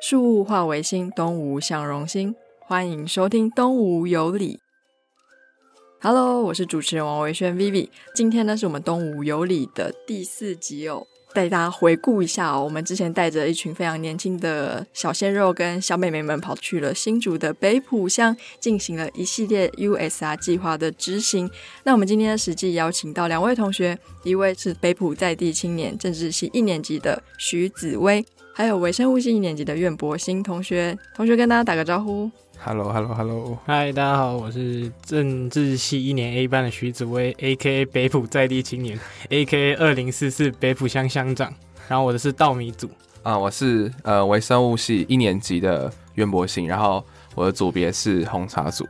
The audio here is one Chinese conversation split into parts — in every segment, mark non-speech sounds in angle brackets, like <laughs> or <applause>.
树物化为心，东吴向荣心。欢迎收听《东吴有理》。Hello，我是主持人王维轩 Vivi。今天呢，是我们《东吴有理》的第四集哦。带大家回顾一下哦，我们之前带着一群非常年轻的小鲜肉跟小妹妹们，跑去了新竹的北浦乡，进行了一系列 USR 计划的执行。那我们今天实际邀请到两位同学，一位是北浦在地青年政治系一年级的徐子薇，还有微生物系一年级的苑博兴同学。同学跟大家打个招呼。Hello，Hello，Hello，嗨，大家好，我是政治系一年 A 班的徐子薇，A.K.A 北浦在地青年，A.K.A 二零四四北浦乡乡长。然后我的是稻米组啊，我是呃微生物系一年级的渊博信，然后我的组别是红茶组。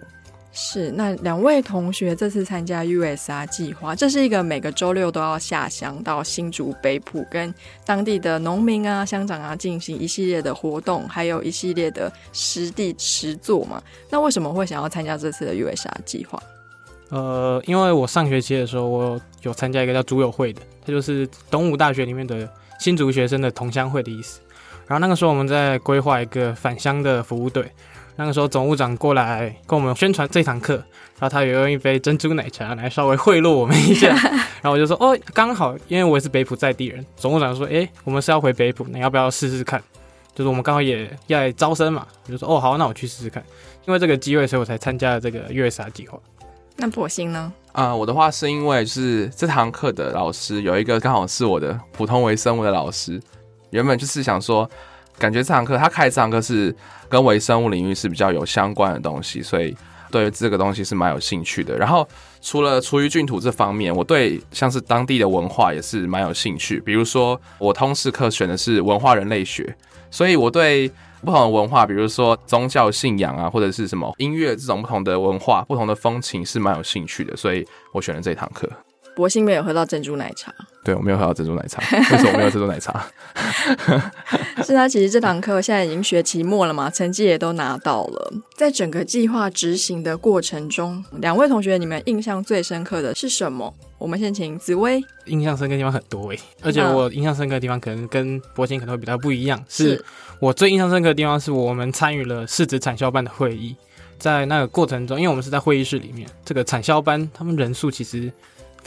是，那两位同学这次参加 USR 计划，这是一个每个周六都要下乡到新竹北埔，跟当地的农民啊、乡长啊进行一系列的活动，还有一系列的实地实作嘛。那为什么会想要参加这次的 USR 计划？呃，因为我上学期的时候，我有参加一个叫竹友会的，它就是东吴大学里面的新竹学生的同乡会的意思。然后那个时候我们在规划一个返乡的服务队。那个时候总务长过来跟我们宣传这堂课，然后他也用一杯珍珠奶茶来稍微贿赂我们一下，<laughs> 然后我就说哦，刚好，因为我也是北浦在地人。总务长说，哎，我们是要回北浦，你要不要试试看？就是我们刚好也要来招生嘛，我就说哦，好，那我去试试看。因为这个机会，所以我才参加了这个 USR 计划。那博星呢？啊，我的话是因为是这堂课的老师有一个刚好是我的普通微生物的老师，原本就是想说。感觉这堂课他开这堂课是跟微生物领域是比较有相关的东西，所以对这个东西是蛮有兴趣的。然后除了厨余菌土这方面，我对像是当地的文化也是蛮有兴趣。比如说我通识课选的是文化人类学，所以我对不同的文化，比如说宗教信仰啊，或者是什么音乐这种不同的文化、不同的风情是蛮有兴趣的，所以我选了这堂课。博兴没有喝到珍珠奶茶，对我没有喝到珍珠奶茶，<laughs> 为什么没有珍珠奶茶？<laughs> 是他其实这堂课现在已经学期末了嘛，成绩也都拿到了。在整个计划执行的过程中，两位同学，你们印象最深刻的是什么？我们先请紫薇。印象深刻的地方很多诶，而且我印象深刻的地方可能跟博兴可能会比较不一样。是我最印象深刻的地方，是我们参与了市值产销班的会议，在那个过程中，因为我们是在会议室里面，这个产销班他们人数其实。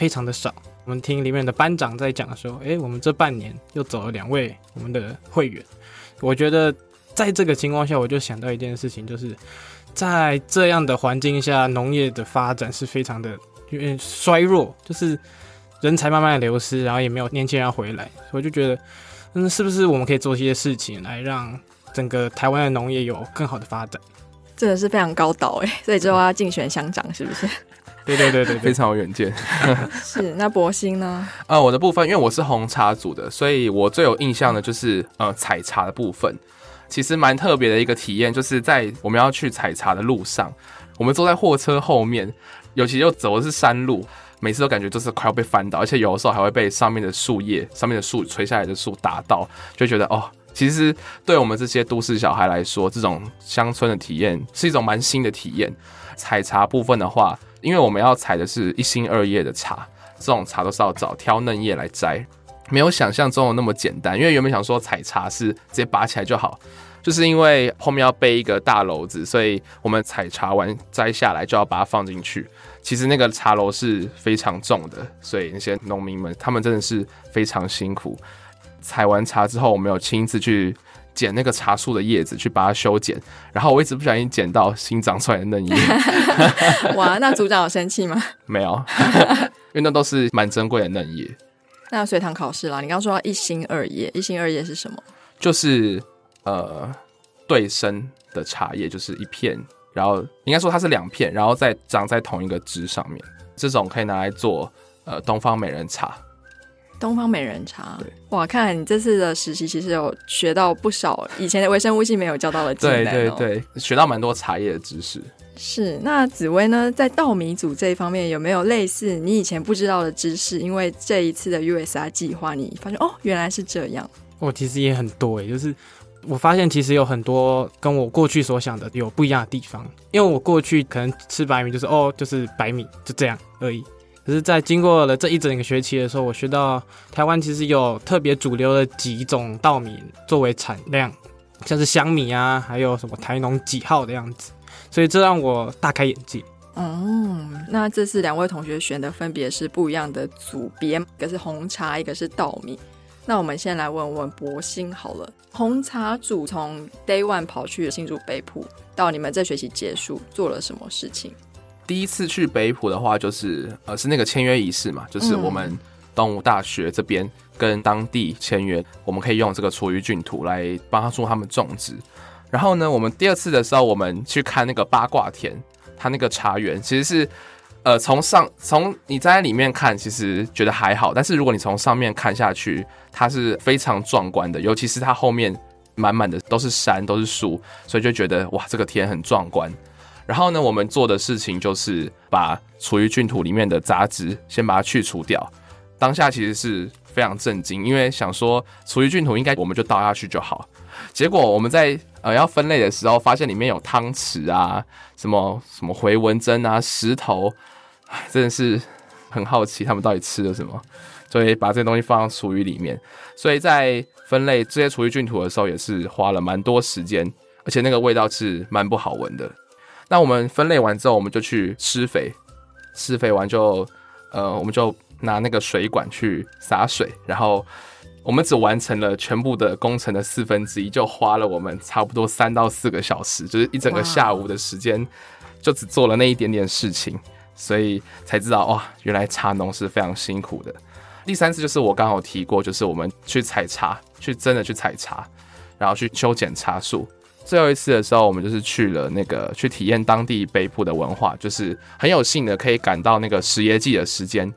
非常的少。我们听里面的班长在讲的时候，哎，我们这半年又走了两位我们的会员。我觉得在这个情况下，我就想到一件事情，就是在这样的环境下，农业的发展是非常的因为衰弱，就是人才慢慢的流失，然后也没有年轻人回来。我就觉得，嗯，是不是我们可以做一些事情来让整个台湾的农业有更好的发展？真的是非常高导哎，所以之后要竞选乡长，是不是？对对对对，非常有远见。<laughs> 是那博兴呢？呃，我的部分，因为我是红茶组的，所以我最有印象的就是呃采茶的部分。其实蛮特别的一个体验，就是在我们要去采茶的路上，我们坐在货车后面，尤其又走的是山路，每次都感觉就是快要被翻倒，而且有的时候还会被上面的树叶、上面的树垂下来的树打到，就觉得哦，其实对我们这些都市小孩来说，这种乡村的体验是一种蛮新的体验。采茶部分的话。因为我们要采的是一心二叶的茶，这种茶都是要找挑嫩叶来摘，没有想象中的那么简单。因为原本想说采茶是直接拔起来就好，就是因为后面要背一个大篓子，所以我们采茶完摘下来就要把它放进去。其实那个茶篓是非常重的，所以那些农民们他们真的是非常辛苦。采完茶之后，我们有亲自去。剪那个茶树的叶子去把它修剪，然后我一直不小心剪到新长出来的嫩叶。<laughs> 哇，那组长有生气吗？<laughs> 没有，因为那都是蛮珍贵的嫩叶。那随堂考试啦，你刚刚说一心二叶，一心二叶是什么？就是呃对生的茶叶，就是一片，然后应该说它是两片，然后再长在同一个枝上面。这种可以拿来做呃东方美人茶。东方美人茶，对，哇，看来你这次的实习其实有学到不少以前的微生物系没有教到的技能对对对，学到蛮多茶叶的知识。是，那紫薇呢，在稻米组这一方面有没有类似你以前不知道的知识？因为这一次的 USR 计划，你发现哦，原来是这样。我其实也很多诶，就是我发现其实有很多跟我过去所想的有不一样的地方。因为我过去可能吃白米就是哦，就是白米就这样而已。可是，在经过了这一整个学期的时候，我学到台湾其实有特别主流的几种稻米作为产量，像是香米啊，还有什么台农几号的样子，所以这让我大开眼界。嗯，那这次两位同学选的分别是不一样的组别，一个是红茶，一个是稻米。那我们先来问问博兴好了，红茶组从 Day One 跑去新竹北埔，到你们这学期结束做了什么事情？第一次去北浦的话，就是呃是那个签约仪式嘛，就是我们东吴大学这边跟当地签约，我们可以用这个厨余菌土来帮助他们种植。然后呢，我们第二次的时候，我们去看那个八卦田。它那个茶园其实是，呃，从上从你站在里面看，其实觉得还好，但是如果你从上面看下去，它是非常壮观的，尤其是它后面满满的都是山，都是树，所以就觉得哇，这个天很壮观。然后呢，我们做的事情就是把厨余菌土里面的杂质先把它去除掉。当下其实是非常震惊，因为想说厨余菌土应该我们就倒下去就好。结果我们在呃要分类的时候，发现里面有汤匙啊，什么什么回纹针啊，石头，真的是很好奇他们到底吃了什么，所以把这些东西放到厨余里面。所以在分类这些厨余菌土的时候，也是花了蛮多时间，而且那个味道是蛮不好闻的。那我们分类完之后，我们就去施肥，施肥完就呃我们就拿那个水管去洒水，然后。我们只完成了全部的工程的四分之一，就花了我们差不多三到四个小时，就是一整个下午的时间，就只做了那一点点事情，所以才知道哇，原来茶农是非常辛苦的。第三次就是我刚好提过，就是我们去采茶，去真的去采茶，然后去修剪茶树。最后一次的时候，我们就是去了那个去体验当地北部的文化，就是很有幸的可以赶到那个十爷祭的时间。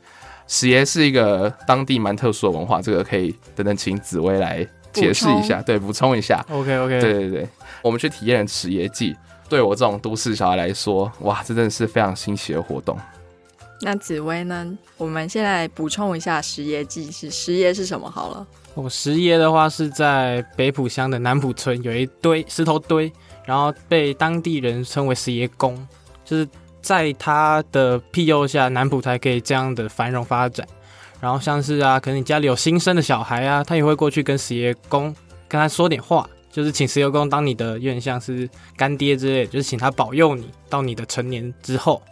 史爷是一个当地蛮特殊的文化，这个可以等等请紫薇来解释一下，对，补充一下。OK OK，对对对，我们去体验史爷祭，对我这种都市小孩来说，哇，这真的是非常新奇的活动。那紫薇呢？我们现在补充一下石爷祭是石爷是什么好了。我，石爷的话是在北浦乡的南浦村有一堆石头堆，然后被当地人称为石爷宫，就是。在他的庇佑下，南浦才可以这样的繁荣发展。然后像是啊，可能你家里有新生的小孩啊，他也会过去跟石爷公跟他说点话，就是请石爷公当你的有点像是干爹之类，就是请他保佑你到你的成年之后。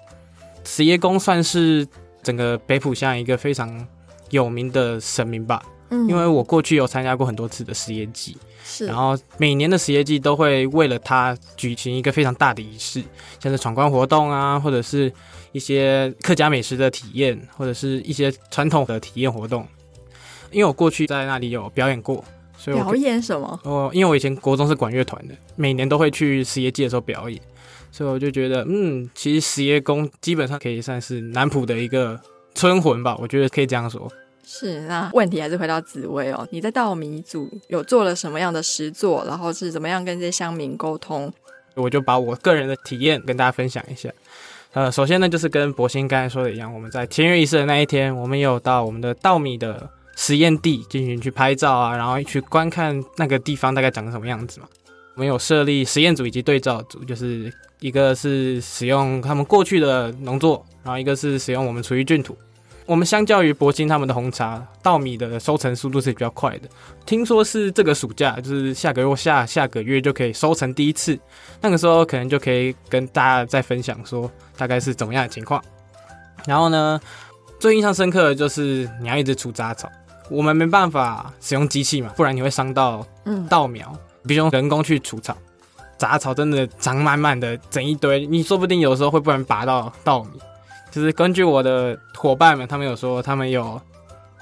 石爷公算是整个北浦乡一个非常有名的神明吧。因为我过去有参加过很多次的实业季，是，然后每年的实业季都会为了他举行一个非常大的仪式，像是闯关活动啊，或者是一些客家美食的体验，或者是一些传统的体验活动。因为我过去在那里有表演过，所以表演什么？哦，因为我以前国中是管乐团的，每年都会去实业季的时候表演，所以我就觉得，嗯，其实实业宫基本上可以算是南浦的一个村魂吧，我觉得可以这样说。是，那 <laughs> 问题还是回到紫薇哦。你在稻米组有做了什么样的实作？然后是怎么样跟这些乡民沟通？我就把我个人的体验跟大家分享一下。呃，首先呢，就是跟博兴刚才说的一样，我们在签约仪式的那一天，我们有到我们的稻米的实验地进行去拍照啊，然后去观看那个地方大概长什么样子嘛。我们有设立实验组以及对照组，就是一个是使用他们过去的农作，然后一个是使用我们厨余菌土。我们相较于铂金他们的红茶稻米的收成速度是比较快的，听说是这个暑假，就是下个月下下个月就可以收成第一次，那个时候可能就可以跟大家再分享说大概是怎么样的情况。然后呢，最印象深刻的就是你要一直除杂草，我们没办法使用机器嘛，不然你会伤到稻苗，必须用人工去除草，杂草真的长满满的整一堆，你说不定有时候会不然拔到稻米。就是根据我的伙伴们，他们有说他们有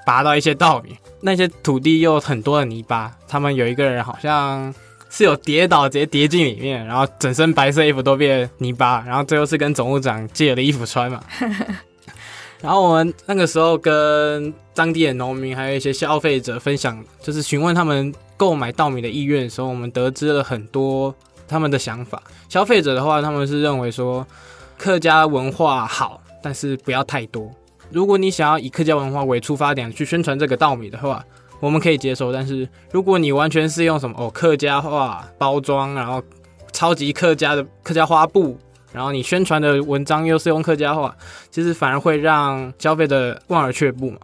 拔到一些稻米，那些土地又很多的泥巴，他们有一个人好像是有跌倒，直接跌进里面，然后整身白色衣服都变泥巴，然后最后是跟总务长借了衣服穿嘛。<laughs> 然后我们那个时候跟当地的农民还有一些消费者分享，就是询问他们购买稻米的意愿的时候，我们得知了很多他们的想法。消费者的话，他们是认为说客家文化好。但是不要太多。如果你想要以客家文化为出发点去宣传这个稻米的话，我们可以接受。但是如果你完全是用什么哦客家话包装，然后超级客家的客家花布，然后你宣传的文章又是用客家话，其实反而会让消费者望而却步嘛。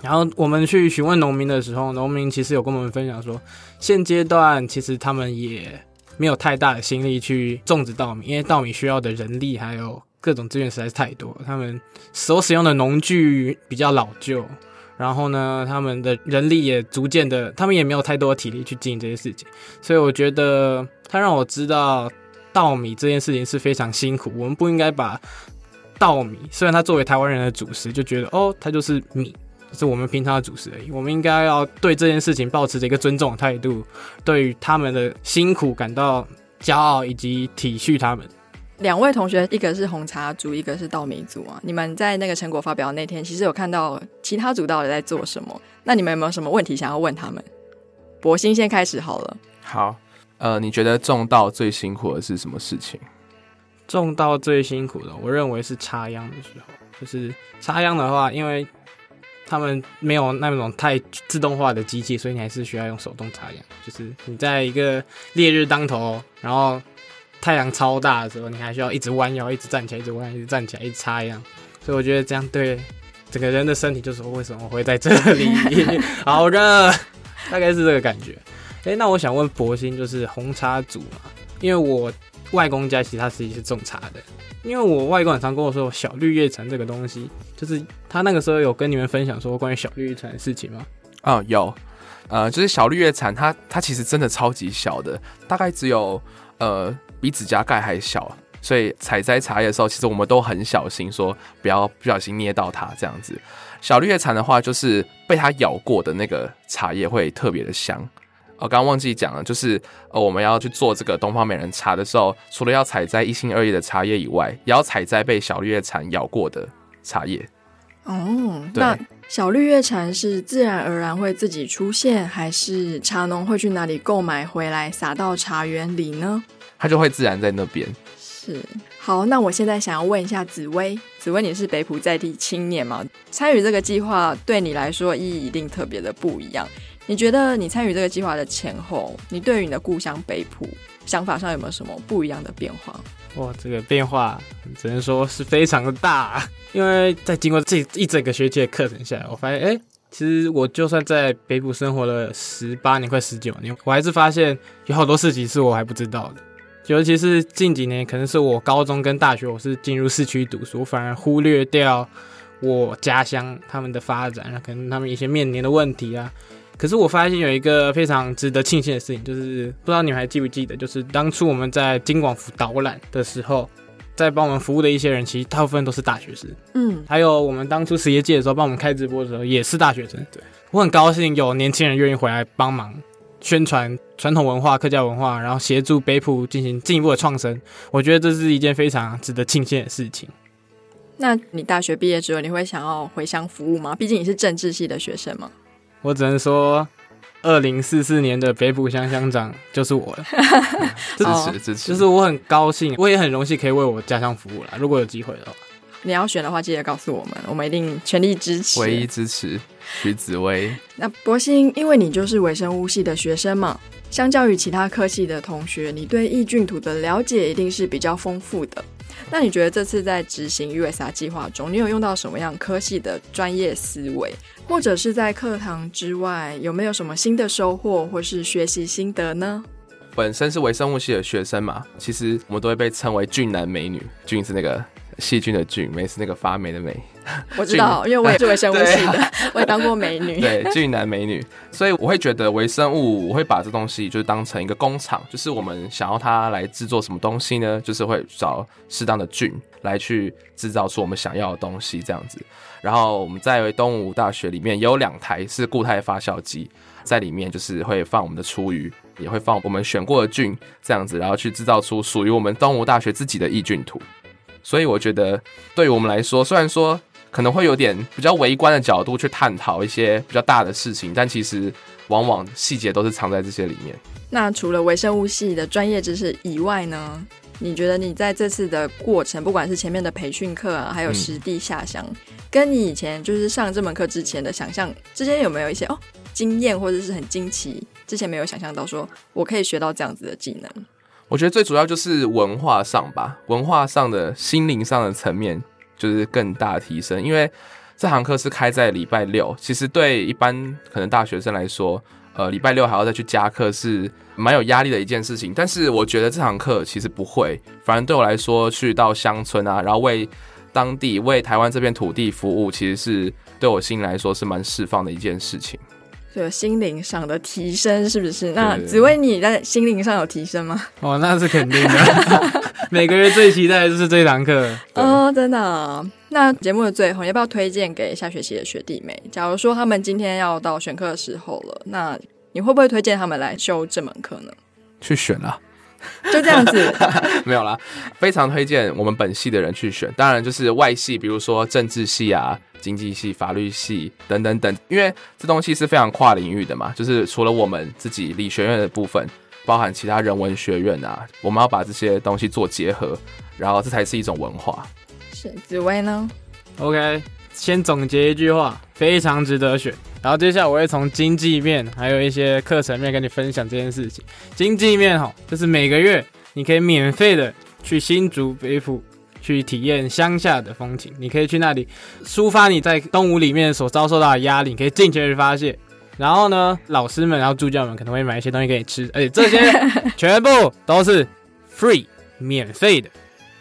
然后我们去询问农民的时候，农民其实有跟我们分享说，现阶段其实他们也没有太大的心力去种植稻米，因为稻米需要的人力还有各种资源实在是太多，他们所使用的农具比较老旧，然后呢，他们的人力也逐渐的，他们也没有太多体力去经营这些事情，所以我觉得他让我知道稻米这件事情是非常辛苦，我们不应该把稻米，虽然它作为台湾人的主食，就觉得哦，它就是米。是我们平常的主食而已。我们应该要对这件事情保持着一个尊重的态度，对于他们的辛苦感到骄傲，以及体恤他们。两位同学，一个是红茶组，一个是稻米组啊。你们在那个成果发表那天，其实有看到其他组到底在做什么？那你们有没有什么问题想要问他们？博兴先开始好了。好，呃，你觉得种稻最辛苦的是什么事情？种稻最辛苦的，我认为是插秧的时候。就是插秧的话，因为他们没有那种太自动化的机器，所以你还是需要用手动插秧。就是你在一个烈日当头，然后太阳超大的时候，你还需要一直弯腰，一直站起来，一直弯，一直站起来，一直插秧。所以我觉得这样对整个人的身体，就是为什么会在这里 <laughs> 好热，大概是这个感觉。哎，那我想问博兴，就是红茶组嘛？因为我外公家其实他自己是种茶的。因为我外公很常跟我说小绿叶蝉这个东西，就是他那个时候有跟你们分享说关于小绿叶蝉的事情吗？啊，有，呃，就是小绿叶蝉，它它其实真的超级小的，大概只有呃比指甲盖还小，所以采摘茶叶的时候，其实我们都很小心，说不要不小心捏到它这样子。小绿叶蝉的话，就是被它咬过的那个茶叶会特别的香。我刚刚忘记讲了，就是呃，我们要去做这个东方美人茶的时候，除了要采摘一心二意的茶叶以外，也要采摘被小绿叶蝉咬过的茶叶。哦，那小绿叶蝉是自然而然会自己出现，还是茶农会去哪里购买回来撒到茶园里呢？它就会自然在那边。是，好，那我现在想要问一下紫薇，紫薇你是北浦在地青年吗？参与这个计划对你来说意义一定特别的不一样。你觉得你参与这个计划的前后，你对于你的故乡北浦想法上有没有什么不一样的变化？哇，这个变化只能说是非常的大。因为在经过这一整个学期的课程下来，我发现，哎，其实我就算在北浦生活了十八年，快十九年，我还是发现有好多事情是我还不知道的。尤其是近几年，可能是我高中跟大学，我是进入市区读书，反而忽略掉我家乡他们的发展，可能他们一些面临的问题啊。可是我发现有一个非常值得庆幸的事情，就是不知道你们还记不记得，就是当初我们在金广府导览的时候，在帮我们服务的一些人，其实大部分都是大学生。嗯，还有我们当初实业界的时候，帮我们开直播的时候，也是大学生。对我很高兴有年轻人愿意回来帮忙宣传传统文化、客家文化，然后协助北埔进行进一步的创生。我觉得这是一件非常值得庆幸的事情。那你大学毕业之后，你会想要回乡服务吗？毕竟你是政治系的学生嘛。我只能说，二零四四年的北埔乡乡长就是我了。<laughs> 支持支持，就是我很高兴，我也很荣幸可以为我家乡服务了。如果有机会的话，你要选的话，记得告诉我们，我们一定全力支持。唯一支持徐紫薇。那博兴，因为你就是微生物系的学生嘛，相较于其他科系的同学，你对异菌土的了解一定是比较丰富的。那你觉得这次在执行 USR 计划中，你有用到什么样科系的专业思维？或者是在课堂之外，有没有什么新的收获或是学习心得呢？本身是微生物系的学生嘛，其实我们都会被称为俊男美女。俊是那个细菌的菌，美是那个发霉的美。<laughs> 我知道，因为我也是微生物系的，<laughs> 我也当过美女。对，俊男美女，所以我会觉得微生物，我会把这东西就是当成一个工厂，就是我们想要它来制作什么东西呢？就是会找适当的菌来去制造出我们想要的东西，这样子。然后我们在东吴大学里面也有两台是固态发酵机，在里面就是会放我们的厨余，也会放我们选过的菌，这样子，然后去制造出属于我们东吴大学自己的抑菌土。所以我觉得，对于我们来说，虽然说可能会有点比较微观的角度去探讨一些比较大的事情，但其实往往细节都是藏在这些里面。那除了微生物系的专业知识以外呢？你觉得你在这次的过程，不管是前面的培训课啊，还有实地下乡，跟你以前就是上这门课之前的想象之间有没有一些哦经验或者是很惊奇？之前没有想象到说我可以学到这样子的技能。我觉得最主要就是文化上吧，文化上的心灵上的层面就是更大提升，因为这堂课是开在礼拜六，其实对一般可能大学生来说，呃，礼拜六还要再去加课是蛮有压力的一件事情。但是我觉得这堂课其实不会，反正对我来说，去到乡村啊，然后为当地、为台湾这片土地服务，其实是对我心里来说是蛮释放的一件事情。就心灵上的提升是不是？那紫薇你在心灵上有提升吗？哦，那是肯定的。<laughs> 每个月最期待的就是这堂课哦，真的。那节目的最后，要不要推荐给下学期的学弟妹？假如说他们今天要到选课的时候了，那你会不会推荐他们来修这门课呢？去选啊，就这样子，<laughs> 没有啦。非常推荐我们本系的人去选，当然就是外系，比如说政治系啊。经济系、法律系等等等，因为这东西是非常跨领域的嘛，就是除了我们自己理学院的部分，包含其他人文学院啊，我们要把这些东西做结合，然后这才是一种文化。是紫薇呢？OK，先总结一句话，非常值得选。然后接下来我会从经济面，还有一些课程面跟你分享这件事情。经济面哈，就是每个月你可以免费的去新竹北埔。去体验乡下的风情，你可以去那里抒发你在东吴里面所遭受到的压力，你可以尽情去发泄。然后呢，老师们然后助教们可能会买一些东西给你吃，而且这些 <laughs> 全部都是 free 免费的。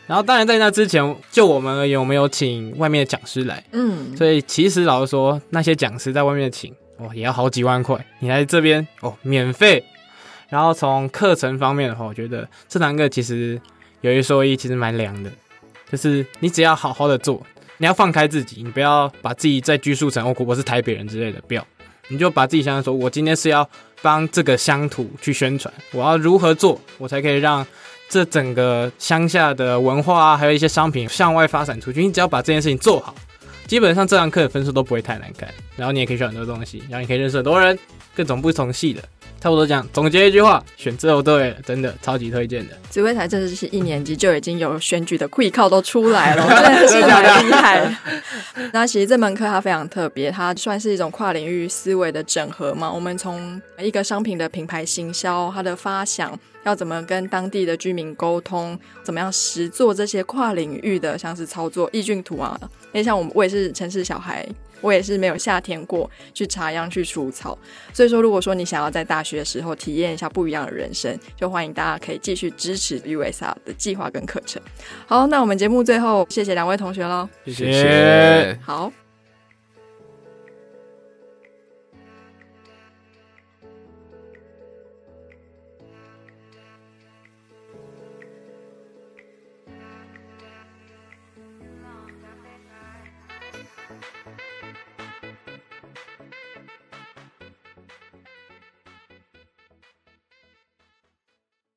然后当然在那之前，就我们而言，我们有请外面的讲师来，嗯，所以其实老实说，那些讲师在外面请哦，也要好几万块。你来这边哦，免费。然后从课程方面的话，我觉得这堂课其实有一说一，其实蛮凉的。就是你只要好好的做，你要放开自己，你不要把自己再拘束成我我是台北人之类的，不要，你就把自己想想说，我今天是要帮这个乡土去宣传，我要如何做，我才可以让这整个乡下的文化啊，还有一些商品向外发展出去。你只要把这件事情做好，基本上这堂课的分数都不会太难看，然后你也可以学很多东西，然后你可以认识很多人，各种不同系的。差不多讲，总结一句话，选这都对，真的超级推荐的。紫薇才真的是一年级就已经有选举的会考都出来了，真的是很厉害。<laughs> 那其实这门课它非常特别，它算是一种跨领域思维的整合嘛。我们从一个商品的品牌行销，它的发想，要怎么跟当地的居民沟通，怎么样实做这些跨领域的，像是操作易俊图啊。因为像我们，我也是城市小孩。我也是没有夏天过去插秧去除草，所以说如果说你想要在大学的时候体验一下不一样的人生，就欢迎大家可以继续支持 USR 的计划跟课程。好，那我们节目最后谢谢两位同学喽，谢谢，好。